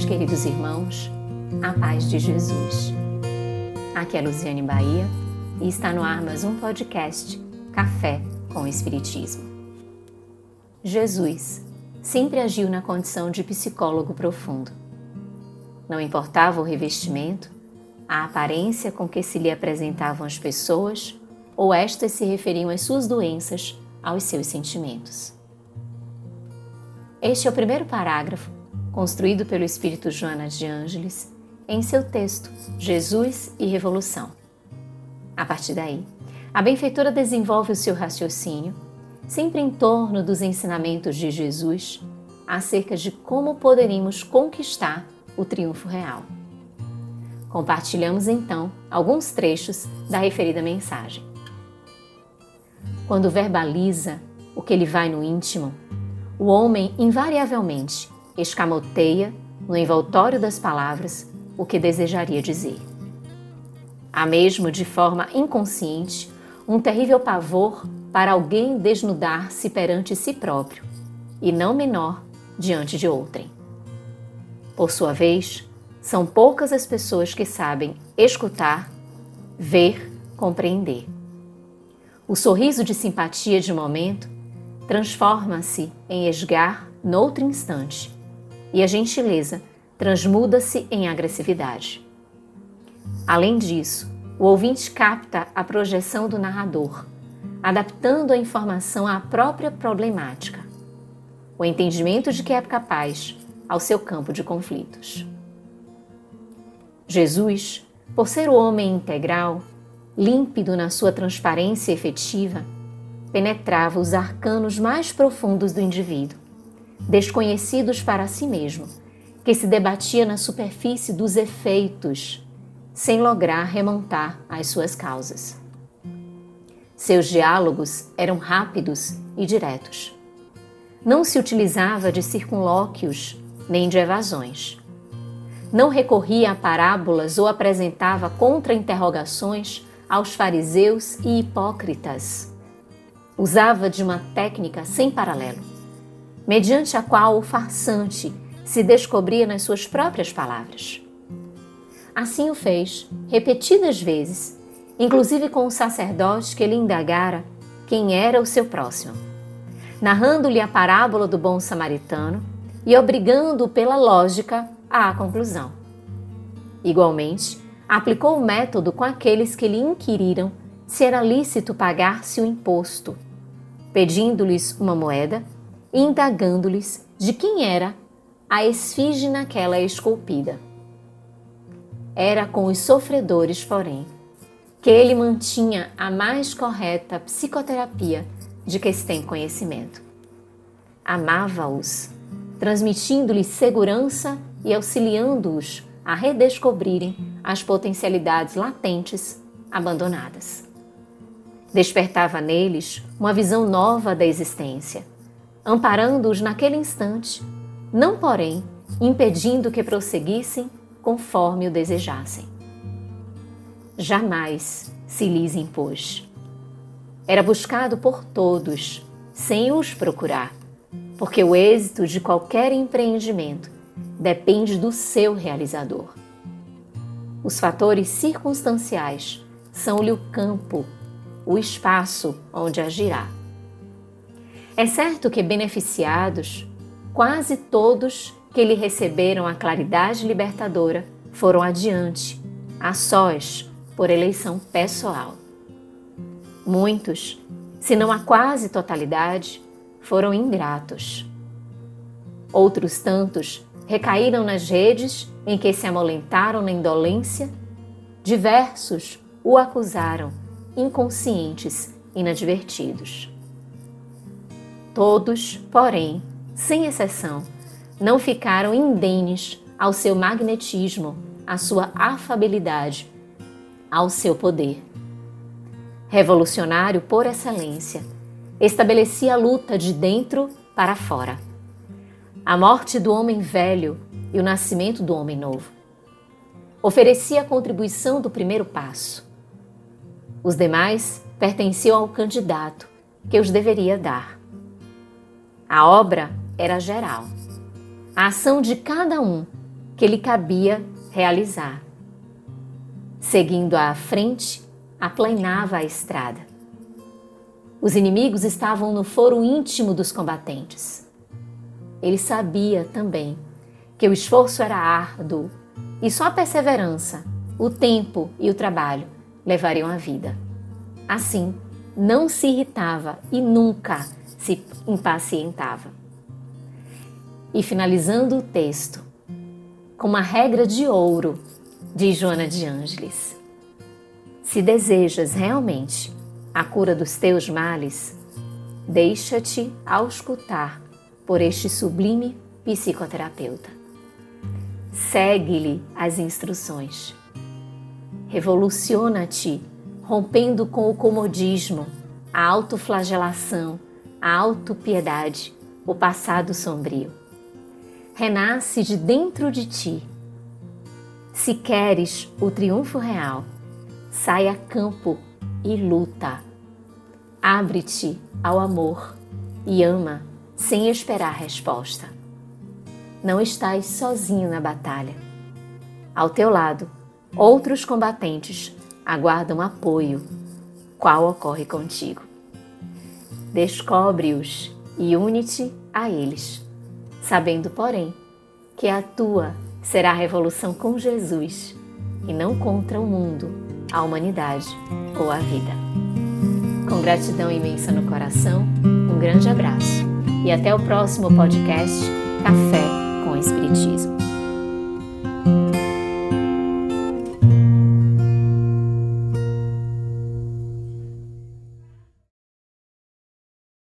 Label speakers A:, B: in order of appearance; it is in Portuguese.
A: queridos irmãos, a paz de Jesus. Aqui é Luziane Bahia e está no ar mais um podcast Café com Espiritismo. Jesus sempre agiu na condição de psicólogo profundo. Não importava o revestimento, a aparência com que se lhe apresentavam as pessoas ou estas se referiam às suas doenças, aos seus sentimentos. Este é o primeiro parágrafo, construído pelo espírito Joana de Ângeles, em seu texto Jesus e Revolução. A partir daí, a benfeitora desenvolve o seu raciocínio, sempre em torno dos ensinamentos de Jesus acerca de como poderíamos conquistar o triunfo real. Compartilhamos então alguns trechos da referida mensagem. Quando verbaliza o que lhe vai no íntimo, o homem invariavelmente escamoteia no envoltório das palavras o que desejaria dizer. Há mesmo, de forma inconsciente, um terrível pavor para alguém desnudar-se perante si próprio, e não menor diante de outrem. Por sua vez, são poucas as pessoas que sabem escutar, ver, compreender. O sorriso de simpatia de momento transforma-se em esgar noutro instante, e a gentileza transmuda-se em agressividade. Além disso, o ouvinte capta a projeção do narrador, adaptando a informação à própria problemática, o entendimento de que é capaz ao seu campo de conflitos. Jesus, por ser o homem integral, límpido na sua transparência efetiva, penetrava os arcanos mais profundos do indivíduo, desconhecidos para si mesmo, que se debatia na superfície dos efeitos, sem lograr remontar às suas causas. Seus diálogos eram rápidos e diretos. Não se utilizava de circunlóquios nem de evasões. Não recorria a parábolas ou apresentava contra-interrogações aos fariseus e hipócritas usava de uma técnica sem paralelo, mediante a qual o farsante se descobria nas suas próprias palavras. Assim o fez repetidas vezes, inclusive com o sacerdote que lhe indagara quem era o seu próximo, narrando-lhe a parábola do bom samaritano e obrigando-o pela lógica à conclusão. Igualmente, aplicou o método com aqueles que lhe inquiriram se era lícito pagar-se o imposto, pedindo-lhes uma moeda indagando-lhes de quem era a esfinge naquela esculpida. Era com os sofredores, porém, que ele mantinha a mais correta psicoterapia de que se tem conhecimento. Amava-os, transmitindo-lhes segurança e auxiliando-os a redescobrirem as potencialidades latentes abandonadas. Despertava neles uma visão nova da existência, amparando-os naquele instante, não, porém, impedindo que prosseguissem conforme o desejassem. Jamais se lhes impôs. Era buscado por todos, sem os procurar, porque o êxito de qualquer empreendimento depende do seu realizador. Os fatores circunstanciais são-lhe o campo o espaço onde agirá. É certo que beneficiados, quase todos que lhe receberam a claridade libertadora foram adiante, a sós, por eleição pessoal. Muitos, se não a quase totalidade, foram ingratos. Outros tantos recaíram nas redes em que se amolentaram na indolência, diversos o acusaram inconscientes, inadvertidos. Todos, porém, sem exceção, não ficaram indenes ao seu magnetismo, à sua afabilidade, ao seu poder. Revolucionário por excelência, estabelecia a luta de dentro para fora. A morte do homem velho e o nascimento do homem novo. Oferecia a contribuição do primeiro passo os demais pertenciam ao candidato que os deveria dar. A obra era geral. a ação de cada um que lhe cabia realizar. Seguindo à frente, aplanava a estrada. Os inimigos estavam no foro íntimo dos combatentes. Ele sabia também que o esforço era árduo e só a perseverança, o tempo e o trabalho levariam a vida. Assim, não se irritava e nunca se impacientava. E finalizando o texto, com uma regra de ouro de Joana de Ângeles. Se desejas realmente a cura dos teus males, deixa-te auscultar por este sublime psicoterapeuta. Segue-lhe as instruções. Revoluciona-te rompendo com o comodismo, a autoflagelação, a autopiedade, o passado sombrio. Renasce de dentro de ti. Se queres o triunfo real, sai a campo e luta. Abre-te ao amor e ama sem esperar resposta. Não estás sozinho na batalha. Ao teu lado, outros combatentes aguardam apoio, qual ocorre contigo. Descobre-os e une-te a eles, sabendo, porém, que a tua será a revolução com Jesus e não contra o mundo, a humanidade ou a vida. Com gratidão imensa no coração, um grande abraço e até o próximo podcast Café com Espiritismo.